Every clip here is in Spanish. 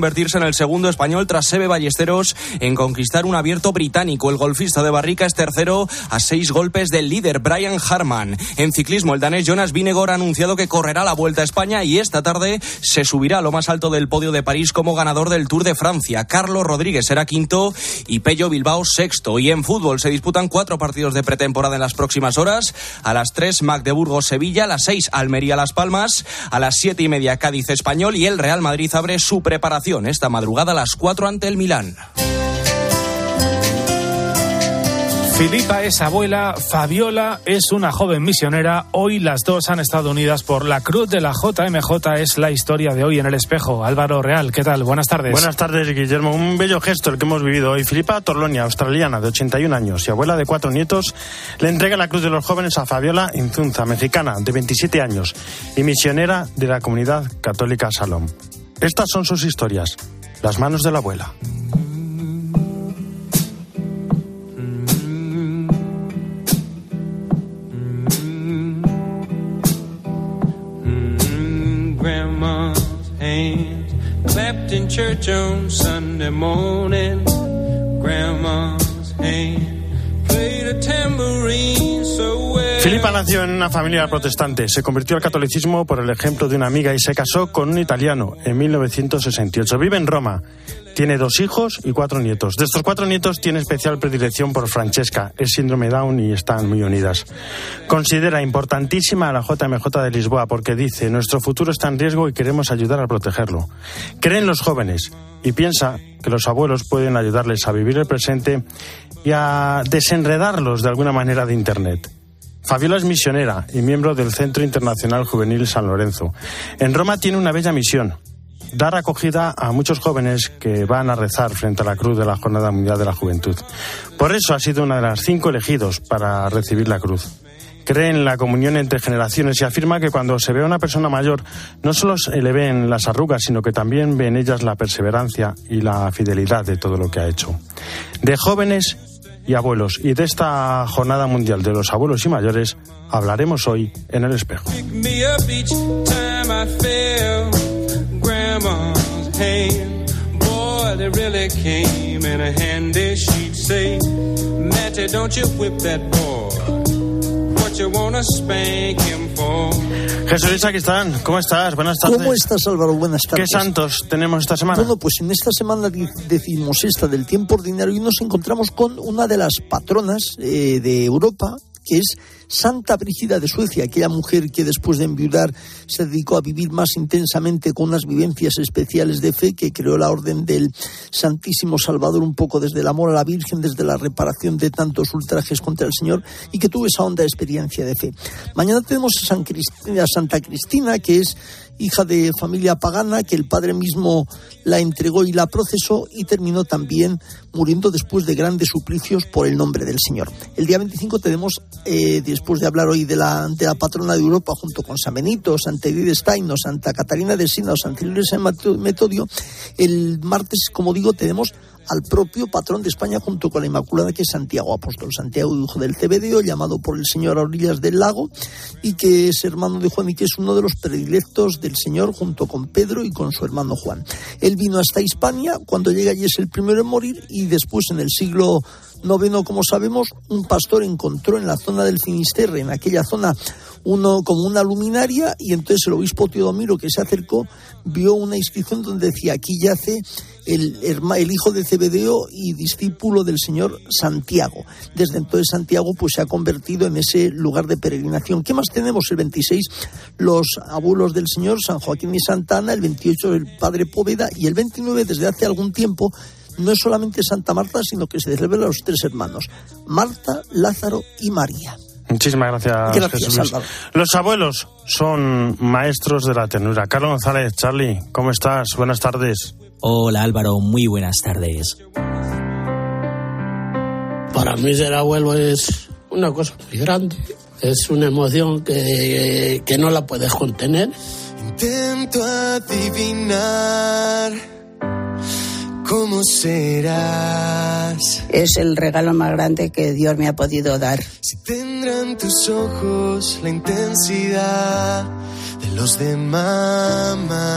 convertirse en el segundo español tras Sebe Ballesteros en conquistar un abierto británico. El golfista de Barrica es tercero a seis golpes del líder Brian Harman. En ciclismo, el danés Jonas Vinegor ha anunciado que correrá la Vuelta a España y esta tarde se subirá a lo más alto del podio de París como ganador del Tour de Francia. Carlos Rodríguez será quinto y Pello Bilbao sexto. Y en fútbol se disputan cuatro partidos de pretemporada en las próximas horas. A las tres, Magdeburgo-Sevilla, a las seis, Almería-Las Palmas, a las siete y media, Cádiz-Español y el Real Madrid abre su preparación esta madrugada a las 4 ante el Milán. Filipa es abuela, Fabiola es una joven misionera. Hoy las dos han estado unidas por la cruz de la JMJ. Es la historia de hoy en el espejo. Álvaro Real, ¿qué tal? Buenas tardes. Buenas tardes, Guillermo. Un bello gesto el que hemos vivido hoy. Filipa Torlonia, australiana de 81 años y abuela de cuatro nietos, le entrega la cruz de los jóvenes a Fabiola Inzunza, mexicana de 27 años y misionera de la comunidad católica Salom. Estas son sus historias, las manos de la abuela. In church on Sunday morning. Grandma's hand played a tambourine. Filipa nació en una familia protestante, se convirtió al catolicismo por el ejemplo de una amiga y se casó con un italiano en 1968. Vive en Roma, tiene dos hijos y cuatro nietos. De estos cuatro nietos tiene especial predilección por Francesca, es síndrome Down y están muy unidas. Considera importantísima a la JMJ de Lisboa porque dice, nuestro futuro está en riesgo y queremos ayudar a protegerlo. Cree en los jóvenes y piensa que los abuelos pueden ayudarles a vivir el presente y a desenredarlos de alguna manera de Internet. Fabiola es misionera y miembro del Centro Internacional Juvenil San Lorenzo. En Roma tiene una bella misión, dar acogida a muchos jóvenes que van a rezar frente a la cruz de la Jornada Mundial de la Juventud. Por eso ha sido una de las cinco elegidos para recibir la cruz. Cree en la comunión entre generaciones y afirma que cuando se ve a una persona mayor no solo se le ven las arrugas, sino que también ve en ellas la perseverancia y la fidelidad de todo lo que ha hecho. De jóvenes y abuelos. Y de esta jornada mundial de los abuelos y mayores hablaremos hoy en el espejo. You wanna spank him for? Jesús Luis, aquí están. ¿Cómo estás? Buenas tardes. ¿Cómo estás, Álvaro? Buenas ¿Qué tardes. santos tenemos esta semana? Bueno, pues en esta semana decimosexta del tiempo ordinario y nos encontramos con una de las patronas eh, de Europa, que es Santa Brígida de Suecia, aquella mujer que después de enviudar se dedicó a vivir más intensamente con unas vivencias especiales de fe, que creó la orden del Santísimo Salvador un poco desde el amor a la Virgen, desde la reparación de tantos ultrajes contra el Señor y que tuvo esa honda experiencia de fe. Mañana tenemos a, Santa Cristina, que es hija de familia pagana, que el padre mismo la entregó y la procesó y terminó también muriendo después de grandes suplicios por el nombre del Señor. El día 25 tenemos, eh, después de hablar hoy de la, de la patrona de Europa, junto con San Benito, Santa Edith Stein, o Santa Catarina de Sina o San Metodio, el martes, como digo, tenemos al propio patrón de España junto con la Inmaculada, que es Santiago Apóstol, Santiago hijo del Cebedeo, llamado por el Señor a orillas del lago, y que es hermano de Juan y que es uno de los predilectos del Señor junto con Pedro y con su hermano Juan. Él vino hasta Hispania, cuando llega allí es el primero en morir, y después en el siglo noveno, como sabemos, un pastor encontró en la zona del Finisterre, en aquella zona, uno como una luminaria, y entonces el obispo Teodomiro que se acercó vio una inscripción donde decía aquí yace el, hijo de Cebedeo y discípulo del Señor Santiago. Desde entonces Santiago pues se ha convertido en ese lugar de peregrinación. ¿Qué más tenemos? El 26 los abuelos del Señor, San Joaquín y Santa Ana, el 28 el Padre Póveda y el 29 desde hace algún tiempo no es solamente Santa Marta, sino que se celebran los tres hermanos, Marta, Lázaro y María. Muchísimas gracias, Gracias, Jesús Luis. Álvaro. Los abuelos son maestros de la ternura. Carlos González, Charlie, ¿cómo estás? Buenas tardes. Hola Álvaro, muy buenas tardes. Para mí ser abuelo es una cosa muy grande. Es una emoción que, que no la puedes contener. Intento adivinar cómo serás. Es el regalo más grande que Dios me ha podido dar. Si tendrán tus ojos la intensidad de los de mamá.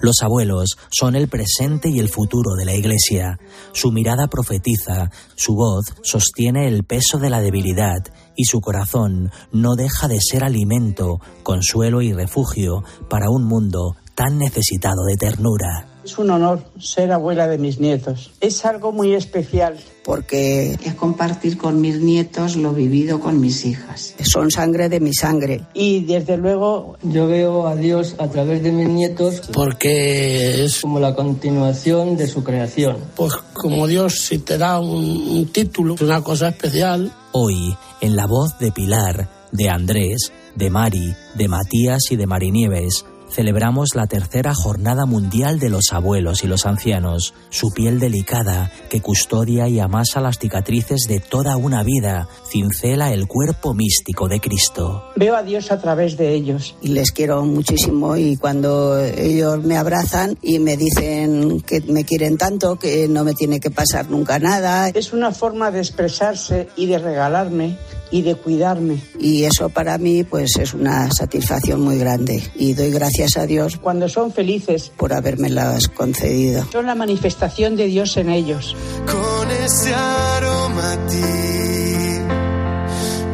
Los abuelos son el presente y el futuro de la Iglesia. Su mirada profetiza, su voz sostiene el peso de la debilidad y su corazón no deja de ser alimento, consuelo y refugio para un mundo tan necesitado de ternura. Es un honor ser abuela de mis nietos. Es algo muy especial. Porque es compartir con mis nietos lo vivido con mis hijas. Son sangre de mi sangre. Y desde luego yo veo a Dios a través de mis nietos porque es como la continuación de su creación. Pues como Dios si te da un, un título, es una cosa especial. Hoy, en la voz de Pilar, de Andrés, de Mari, de Matías y de Marinieves, celebramos la tercera jornada mundial de los abuelos y los ancianos, su piel delicada que custodia y amasa las cicatrices de toda una vida, cincela el cuerpo místico de Cristo. Veo a Dios a través de ellos. Y les quiero muchísimo y cuando ellos me abrazan y me dicen que me quieren tanto, que no me tiene que pasar nunca nada. Es una forma de expresarse y de regalarme y de cuidarme. Y eso para mí pues es una satisfacción muy grande y doy gracias a Dios cuando son felices por habérmelas concedido. Son la manifestación de Dios en ellos. Con ese aroma a ti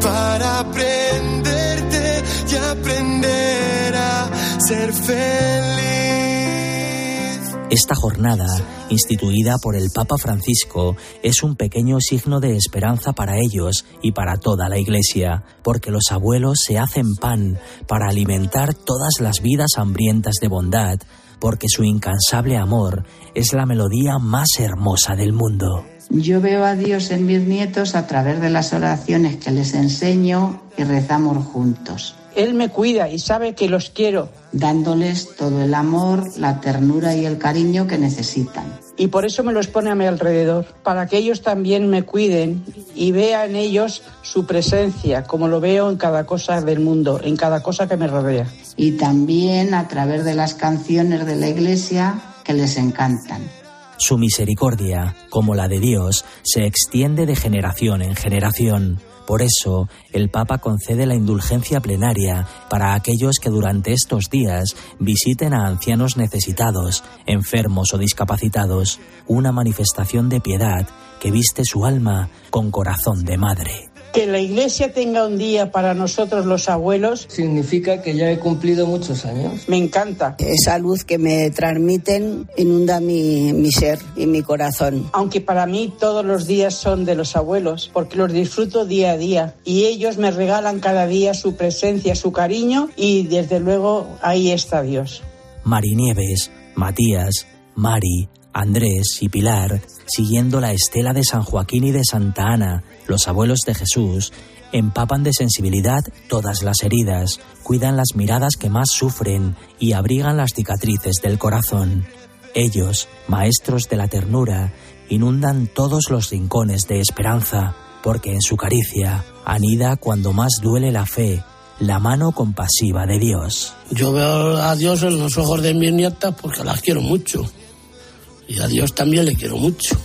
para aprenderte y aprender a ser feliz. Esta jornada, instituida por el Papa Francisco, es un pequeño signo de esperanza para ellos y para toda la Iglesia, porque los abuelos se hacen pan para alimentar todas las vidas hambrientas de bondad, porque su incansable amor es la melodía más hermosa del mundo. Yo veo a Dios en mis nietos a través de las oraciones que les enseño y rezamos juntos. Él me cuida y sabe que los quiero. Dándoles todo el amor, la ternura y el cariño que necesitan. Y por eso me los pone a mi alrededor, para que ellos también me cuiden y vea en ellos su presencia, como lo veo en cada cosa del mundo, en cada cosa que me rodea. Y también a través de las canciones de la iglesia que les encantan. Su misericordia, como la de Dios, se extiende de generación en generación. Por eso, el Papa concede la indulgencia plenaria para aquellos que durante estos días visiten a ancianos necesitados, enfermos o discapacitados, una manifestación de piedad que viste su alma con corazón de madre. Que la iglesia tenga un día para nosotros los abuelos significa que ya he cumplido muchos años. Me encanta. Esa luz que me transmiten inunda mi, mi ser y mi corazón. Aunque para mí todos los días son de los abuelos, porque los disfruto día a día y ellos me regalan cada día su presencia, su cariño y desde luego ahí está Dios. Marinieves, Matías, Mari, Andrés y Pilar, siguiendo la estela de San Joaquín y de Santa Ana, los abuelos de Jesús, empapan de sensibilidad todas las heridas, cuidan las miradas que más sufren y abrigan las cicatrices del corazón. Ellos, maestros de la ternura, inundan todos los rincones de esperanza, porque en su caricia anida cuando más duele la fe, la mano compasiva de Dios. Yo veo a Dios en los ojos de mis nietas porque las quiero mucho. Y a Dios también le quiero mucho.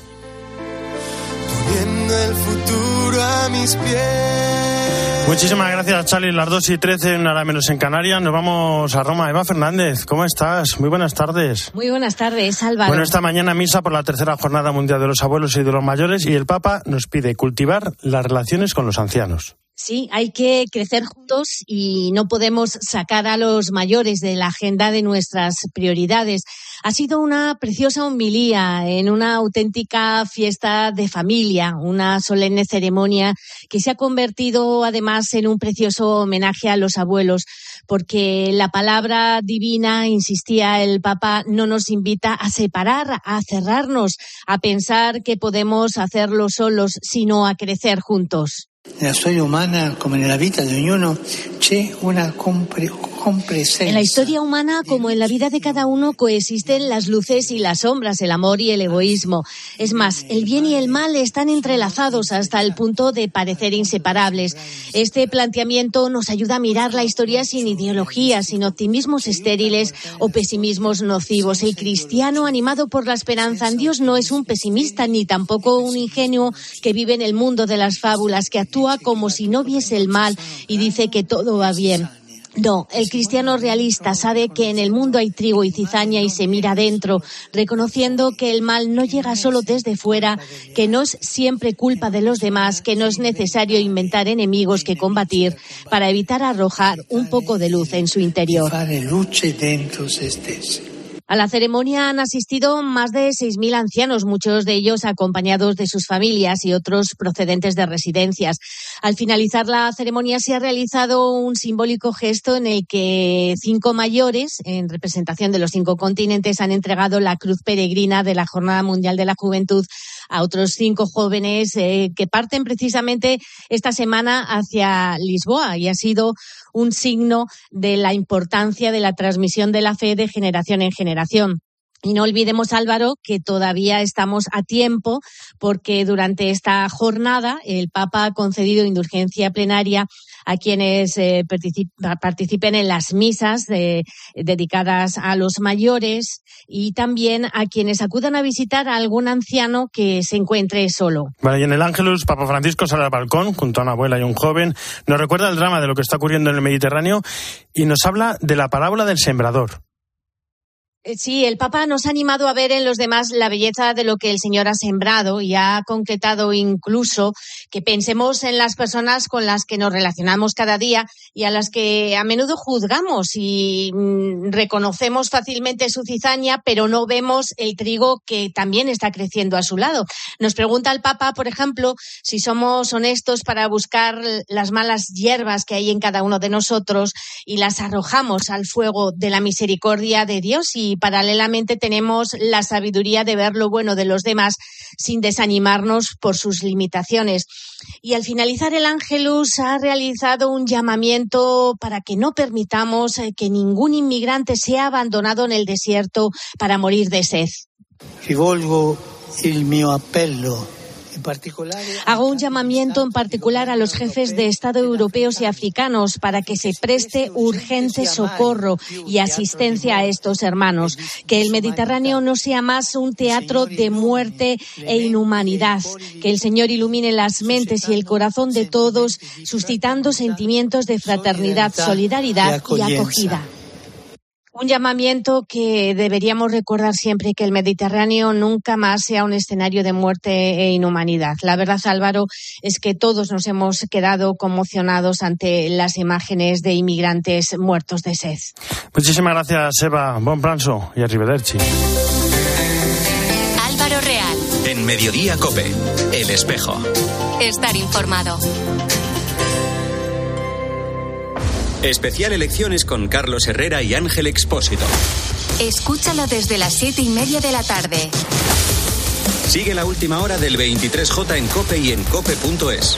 Poniendo el futuro a mis pies. Muchísimas gracias, Charlie. Las 2 y 13, una hora menos en Canarias. Nos vamos a Roma. Eva Fernández, ¿cómo estás? Muy buenas tardes. Muy buenas tardes, Álvaro. Bueno, esta mañana misa por la tercera jornada mundial de los abuelos y de los mayores y el Papa nos pide cultivar las relaciones con los ancianos. Sí, hay que crecer juntos y no podemos sacar a los mayores de la agenda de nuestras prioridades. Ha sido una preciosa homilía en una auténtica fiesta de familia, una solemne ceremonia que se ha convertido además en un precioso homenaje a los abuelos, porque la palabra divina, insistía el Papa, no nos invita a separar, a cerrarnos, a pensar que podemos hacerlo solos, sino a crecer juntos. Nella storia umana, come nella vita di ognuno, una. En la historia humana, como en la vida de cada uno, coexisten las luces y las sombras, el amor y el egoísmo. Es más, el bien y el mal están entrelazados hasta el punto de parecer inseparables. Este planteamiento nos ayuda a mirar la historia sin ideologías, sin optimismos estériles o pesimismos nocivos. El cristiano, animado por la esperanza en Dios, no es un pesimista ni tampoco un ingenuo que vive en el mundo de las fábulas, que actúa como si no viese el mal y dice que todo va bien. No, el cristiano realista sabe que en el mundo hay trigo y cizaña y se mira adentro, reconociendo que el mal no llega solo desde fuera, que no es siempre culpa de los demás, que no es necesario inventar enemigos que combatir para evitar arrojar un poco de luz en su interior. A la ceremonia han asistido más de 6.000 ancianos, muchos de ellos acompañados de sus familias y otros procedentes de residencias. Al finalizar la ceremonia se ha realizado un simbólico gesto en el que cinco mayores, en representación de los cinco continentes, han entregado la cruz peregrina de la Jornada Mundial de la Juventud a otros cinco jóvenes eh, que parten precisamente esta semana hacia Lisboa y ha sido un signo de la importancia de la transmisión de la fe de generación en generación. Y no olvidemos, Álvaro, que todavía estamos a tiempo porque durante esta jornada el Papa ha concedido indulgencia plenaria a quienes eh, participen en las misas dedicadas a los mayores y también a quienes acudan a visitar a algún anciano que se encuentre solo. Vale, y en el Ángelus, Papa Francisco sale al balcón junto a una abuela y un joven, nos recuerda el drama de lo que está ocurriendo en el Mediterráneo y nos habla de la parábola del sembrador. Eh, sí, el Papa nos ha animado a ver en los demás la belleza de lo que el Señor ha sembrado y ha concretado incluso que pensemos en las personas con las que nos relacionamos cada día y a las que a menudo juzgamos y mm, reconocemos fácilmente su cizaña, pero no vemos el trigo que también está creciendo a su lado. Nos pregunta el Papa, por ejemplo, si somos honestos para buscar las malas hierbas que hay en cada uno de nosotros y las arrojamos al fuego de la misericordia de Dios y paralelamente tenemos la sabiduría de ver lo bueno de los demás sin desanimarnos por sus limitaciones. Y al finalizar el Ángelus ha realizado un llamamiento para que no permitamos eh, que ningún inmigrante sea abandonado en el desierto para morir de sed. Appello Hago un llamamiento en particular a los jefes de Estado europeos y africanos para que se preste urgente socorro y asistencia a estos hermanos. Que el Mediterráneo no sea más un teatro de muerte e inhumanidad. Que el Señor ilumine las mentes y el corazón de todos, suscitando sentimientos de fraternidad, solidaridad y acogida. Un llamamiento que deberíamos recordar siempre que el Mediterráneo nunca más sea un escenario de muerte e inhumanidad. La verdad, Álvaro, es que todos nos hemos quedado conmocionados ante las imágenes de inmigrantes muertos de sed. Muchísimas gracias, Eva. Buen pranzo y arrivederci. Álvaro Real. En Mediodía Cope, El Espejo. Estar informado. Especial elecciones con Carlos Herrera y Ángel Expósito. Escúchalo desde las siete y media de la tarde. Sigue la última hora del 23J en Cope y en cope.es.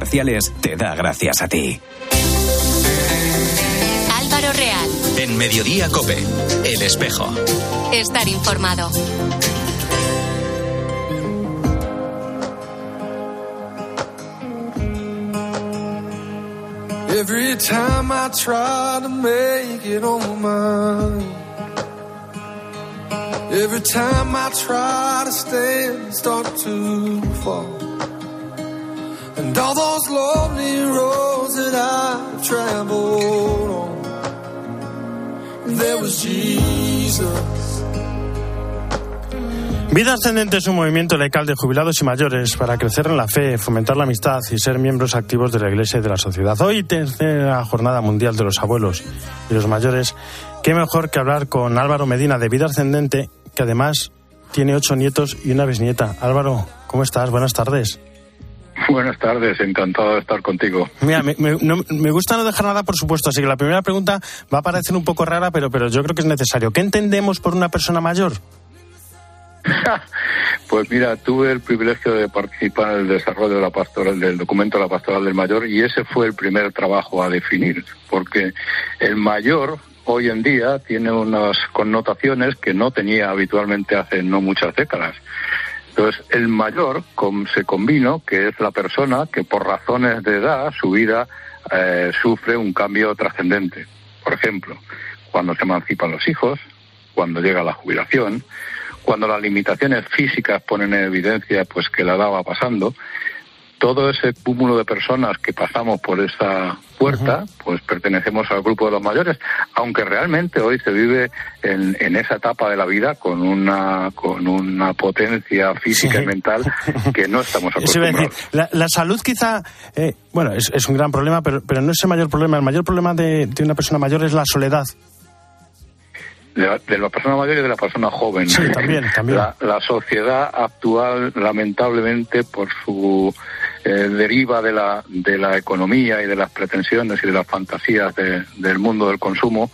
te da gracias a ti. Álvaro Real. En Mediodía Cope, El Espejo. Estar informado. Every time I try to make it on my Every time I try to stand, start to fall. Vida Ascendente es un movimiento legal de jubilados y mayores para crecer en la fe, fomentar la amistad y ser miembros activos de la Iglesia y de la sociedad. Hoy, tercera Jornada Mundial de los Abuelos y los Mayores, qué mejor que hablar con Álvaro Medina de Vida Ascendente, que además tiene ocho nietos y una bisnieta. Álvaro, ¿cómo estás? Buenas tardes. Buenas tardes, encantado de estar contigo. Mira, me, me, gusta no dejar nada, por supuesto, así que la primera pregunta va a parecer un poco rara, pero, pero yo creo que es necesario. ¿Qué entendemos por una persona mayor? Pues mira, tuve el privilegio de participar en el desarrollo de la pastoral, del documento de la pastoral del mayor y ese fue el primer trabajo a definir, porque el mayor hoy en día tiene unas connotaciones que no tenía habitualmente hace no muchas décadas. Entonces, el mayor se combinó, que es la persona que por razones de edad, su vida eh, sufre un cambio trascendente. Por ejemplo, cuando se emancipan los hijos, cuando llega la jubilación, cuando las limitaciones físicas ponen en evidencia pues que la edad va pasando, todo ese cúmulo de personas que pasamos por esa puerta, pues pertenecemos al grupo de los mayores, aunque realmente hoy se vive en, en esa etapa de la vida con una con una potencia física y mental que no estamos acostumbrados. la, la, salud quizá, eh, bueno, es, es, un gran problema, pero, pero no es el mayor problema. El mayor problema de, de una persona mayor es la soledad de la, de la, persona mayor y de la persona joven. Sí, también, también. La, la sociedad actual, lamentablemente, por su eh, deriva de la, de la economía y de las pretensiones y de las fantasías de, del mundo del consumo,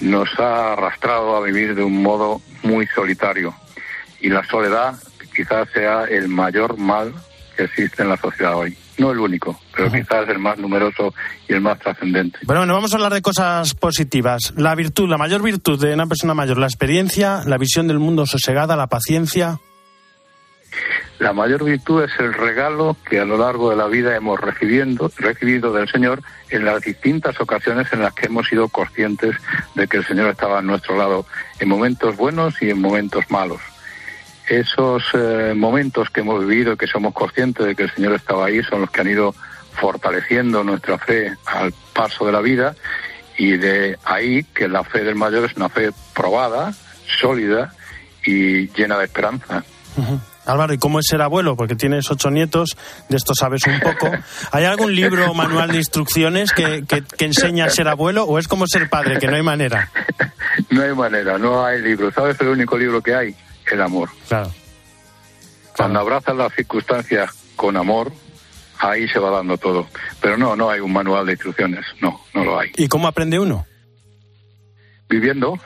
nos ha arrastrado a vivir de un modo muy solitario. Y la soledad quizás sea el mayor mal que existe en la sociedad hoy no el único, pero quizás el más numeroso y el más trascendente. Bueno, bueno, vamos a hablar de cosas positivas. La virtud, la mayor virtud de una persona mayor, la experiencia, la visión del mundo sosegada, la paciencia. La mayor virtud es el regalo que a lo largo de la vida hemos recibiendo, recibido del Señor en las distintas ocasiones en las que hemos sido conscientes de que el Señor estaba a nuestro lado, en momentos buenos y en momentos malos esos eh, momentos que hemos vivido y que somos conscientes de que el Señor estaba ahí son los que han ido fortaleciendo nuestra fe al paso de la vida y de ahí que la fe del mayor es una fe probada, sólida y llena de esperanza. Álvaro, ¿y cómo es ser abuelo? Porque tienes ocho nietos, de esto sabes un poco. ¿Hay algún libro o manual de instrucciones que, que, que, enseña a ser abuelo o es como ser padre, que no hay manera? No hay manera, no hay libro. ¿Sabes el único libro que hay? el amor. Claro. Cuando abrazas las circunstancias con amor, ahí se va dando todo. Pero no, no hay un manual de instrucciones, no, no lo hay. ¿Y cómo aprende uno? Viviendo,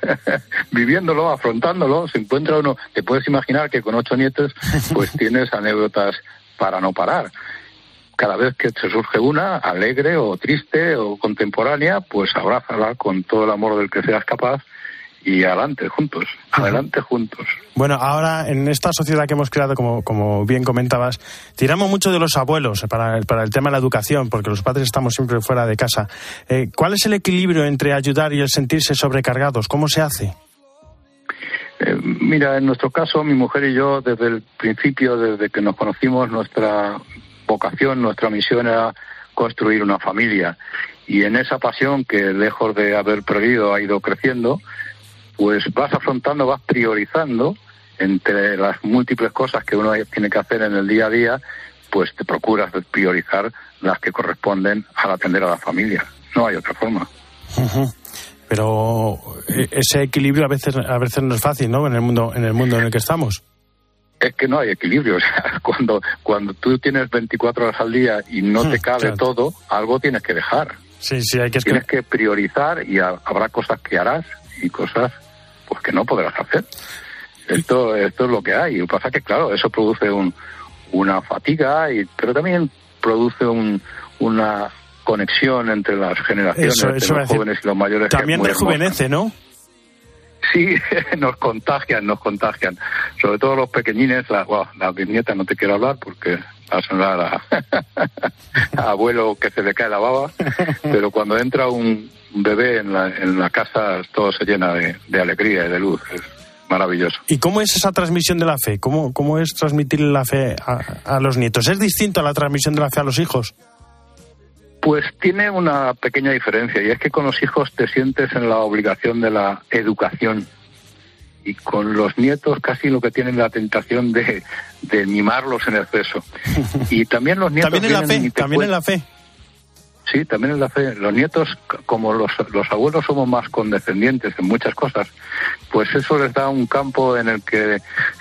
viviéndolo, afrontándolo, se encuentra uno, te puedes imaginar que con ocho nietos, pues tienes anécdotas para no parar. Cada vez que te surge una, alegre o triste o contemporánea, pues abrázala con todo el amor del que seas capaz y adelante juntos, adelante juntos. Bueno, ahora en esta sociedad que hemos creado, como, como bien comentabas, tiramos mucho de los abuelos para, para el tema de la educación, porque los padres estamos siempre fuera de casa. Eh, ¿Cuál es el equilibrio entre ayudar y el sentirse sobrecargados? ¿Cómo se hace? Eh, mira, en nuestro caso, mi mujer y yo, desde el principio, desde que nos conocimos, nuestra vocación, nuestra misión era construir una familia. Y en esa pasión que, lejos de haber perdido, ha ido creciendo, pues vas afrontando, vas priorizando entre las múltiples cosas que uno tiene que hacer en el día a día, pues te procuras priorizar las que corresponden al atender a la familia. No hay otra forma. Pero eh, ese equilibrio a veces a veces no es fácil, ¿no? En el mundo en el mundo en el que estamos. Es que no hay equilibrio. O sea, cuando cuando tú tienes 24 horas al día y no te cabe claro. todo, algo tienes que dejar. Sí, sí, hay que tienes que priorizar y habrá cosas que harás y cosas pues que no podrás hacer. Esto, esto es lo que hay. Lo que pasa es que, claro, eso produce un, una fatiga, y, pero también produce un, una conexión entre las generaciones, eso, los jóvenes y los mayores. También rejuvenece, ¿no? Sí, nos contagian, nos contagian. Sobre todo los pequeñines, la, wow, las bisnietas no te quiero hablar porque va a sonar a, a abuelo que se le cae la baba, pero cuando entra un, un bebé en la, en la casa todo se llena de, de, alegría y de luz. Es maravilloso. ¿Y cómo es esa transmisión de la fe? ¿Cómo, cómo es transmitir la fe a, a, los nietos? ¿Es distinto a la transmisión de la fe a los hijos? Pues tiene una pequeña diferencia y es que con los hijos te sientes en la obligación de la educación y con los nietos casi lo que tienen la tentación de, de mimarlos en exceso. Y también los nietos... también en la fe, también en la fe. Sí, también en la fe. Los nietos, como los, los abuelos somos más condescendientes en muchas cosas, pues eso les da un campo en el que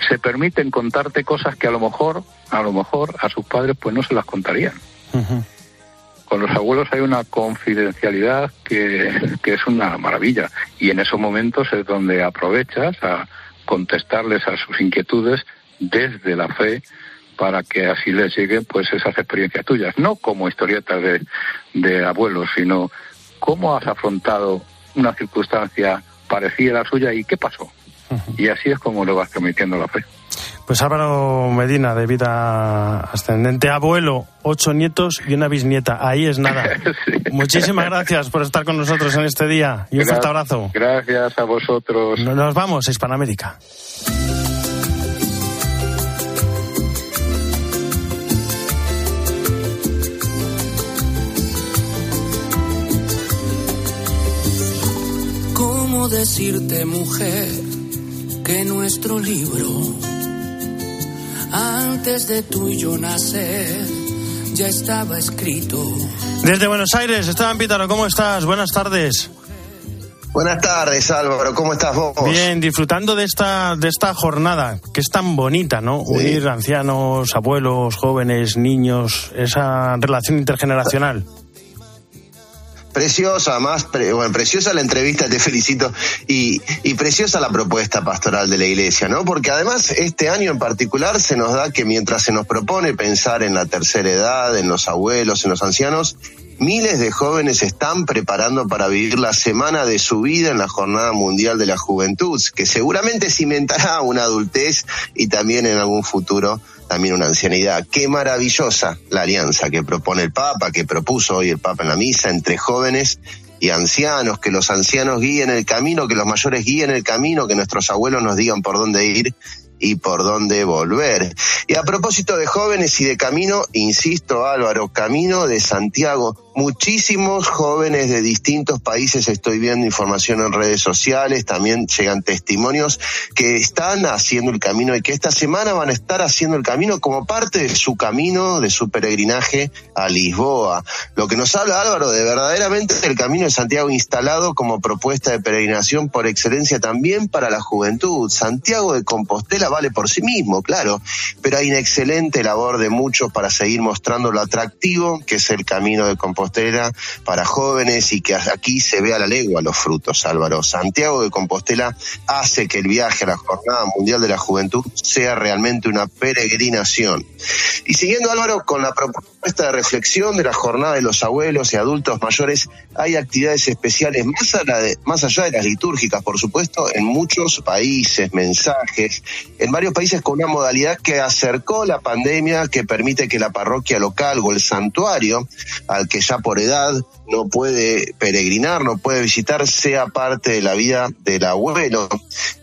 se permiten contarte cosas que a lo mejor, a lo mejor a sus padres pues no se las contarían. Uh -huh. Con los abuelos hay una confidencialidad que, que es una maravilla y en esos momentos es donde aprovechas a contestarles a sus inquietudes desde la fe para que así les lleguen pues esas experiencias tuyas, no como historietas de, de abuelos, sino cómo has afrontado una circunstancia parecida a la suya y qué pasó. Y así es como lo vas transmitiendo la fe. Pues Álvaro Medina, de vida ascendente, abuelo, ocho nietos y una bisnieta. Ahí es nada. Muchísimas gracias por estar con nosotros en este día y un fuerte abrazo. Gracias a vosotros. Nos vamos a Hispanoamérica. ¿Cómo decirte, mujer, que nuestro libro, antes de tú y yo nacer, ya estaba escrito? Desde Buenos Aires, Esteban Pítaro, ¿cómo estás? Buenas tardes. Buenas tardes, Álvaro. ¿Cómo estás vos? Bien, disfrutando de esta, de esta jornada, que es tan bonita, ¿no? Sí. Unir ancianos, abuelos, jóvenes, niños, esa relación intergeneracional. Preciosa, además, pre- bueno, preciosa la entrevista, te felicito, y, y preciosa la propuesta pastoral de la Iglesia, ¿no? Porque además este año en particular se nos da que mientras se nos propone pensar en la tercera edad, en los abuelos, en los ancianos, miles de jóvenes están preparando para vivir la semana de su vida en la Jornada Mundial de la Juventud, que seguramente cimentará una adultez y también en algún futuro también una ancianidad. Qué maravillosa la alianza que propone el Papa, que propuso hoy el Papa en la misa entre jóvenes y ancianos, que los ancianos guíen el camino, que los mayores guíen el camino, que nuestros abuelos nos digan por dónde ir y por dónde volver. Y a propósito de jóvenes y de camino, insisto Álvaro, camino de Santiago. Muchísimos jóvenes de distintos países, estoy viendo información en redes sociales, también llegan testimonios que están haciendo el camino y que esta semana van a estar haciendo el camino como parte de su camino, de su peregrinaje a Lisboa. Lo que nos habla Álvaro de verdaderamente el camino de Santiago instalado como propuesta de peregrinación por excelencia también para la juventud. Santiago de Compostela vale por sí mismo, claro, pero hay una excelente labor de muchos para seguir mostrando lo atractivo que es el camino de Compostela para jóvenes y que aquí se vea la legua los frutos, Álvaro. Santiago de Compostela hace que el viaje a la Jornada Mundial de la Juventud sea realmente una peregrinación. Y siguiendo, Álvaro, con la propuesta de reflexión de la jornada de los abuelos y adultos mayores, hay actividades especiales más, allá de, más allá de las litúrgicas, por supuesto, en muchos países, mensajes, en varios países con una modalidad que acercó la pandemia, que permite que la parroquia local o el santuario, al que ya por edad no puede peregrinar, no puede visitar, sea parte de la vida del abuelo.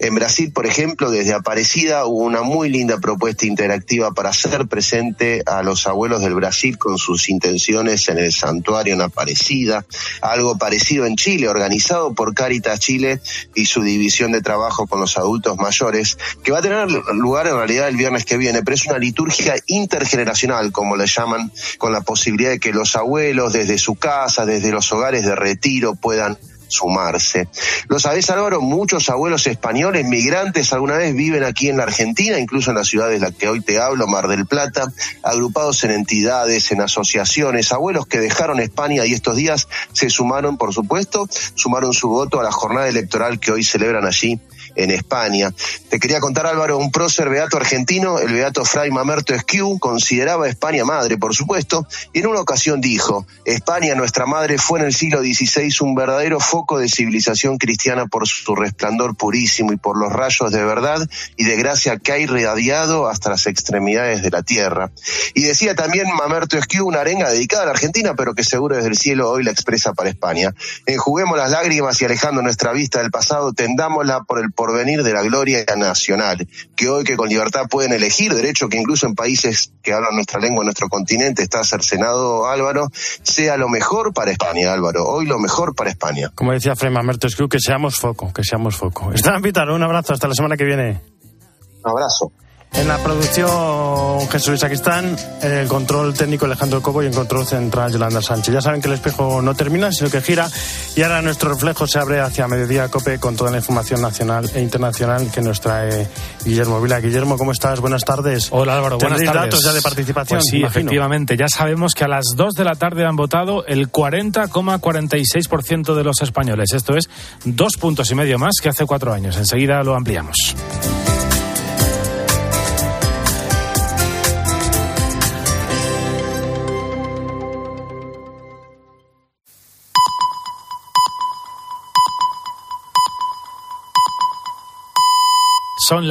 En Brasil, por ejemplo, desde Aparecida hubo una muy linda propuesta interactiva para hacer presente a los abuelos del Brasil con sus intenciones en el santuario en Aparecida. Algo parecido en Chile, organizado por Caritas Chile y su división de trabajo con los adultos mayores, que va a tener lugar en realidad el viernes que viene, pero es una liturgia intergeneracional, como le llaman, con la posibilidad de que los abuelos desde su casa, desde los hogares de retiro puedan sumarse. Lo sabés, Álvaro, muchos abuelos españoles migrantes alguna vez viven aquí en la Argentina, incluso en la ciudad de la que hoy te hablo, Mar del Plata, agrupados en entidades, en asociaciones, abuelos que dejaron España y estos días se sumaron, por supuesto, sumaron su voto a la jornada electoral que hoy celebran allí en España. Te quería contar, Álvaro, un prócer beato argentino, el beato Fray Mamerto Esquiu, consideraba España madre, por supuesto, y en una ocasión dijo, España, nuestra madre, fue en el siglo XVI un verdadero foco de civilización cristiana por su resplandor purísimo y por los rayos de verdad y de gracia que ha irradiado hasta las extremidades de la tierra. Y decía también Mamerto Esquiu una arenga dedicada a la Argentina, pero que seguro desde el cielo hoy la expresa para España. Enjuguemos las lágrimas y alejando nuestra vista del pasado, tendámosla por el porvenir de la gloria nacional, que hoy que con libertad pueden elegir, derecho que incluso en países que hablan nuestra lengua en nuestro continente está cercenado, Álvaro, sea lo mejor para España, Álvaro, hoy lo mejor para España. Como decía Frei Mamerto Escriu, que seamos foco, que seamos foco. Esteban Pítaro, un abrazo, hasta la semana que viene. Un abrazo. En la producción Jesús en el control técnico Alejandro Cobo y en control central Yolanda Sánchez. Ya saben que el espejo no termina, sino que gira y ahora nuestro reflejo se abre hacia mediodía COPE con toda la información nacional e internacional que nos trae Guillermo Vila. Guillermo, ¿cómo estás? Buenas tardes. Hola Álvaro, buenas ¿Tendréis tardes. datos ya de participación? Pues sí, imagino? efectivamente. Ya sabemos que a las 2 de la tarde han votado el 40,46% de los españoles. Esto es dos puntos y medio más que hace cuatro años. Enseguida lo ampliamos. Son las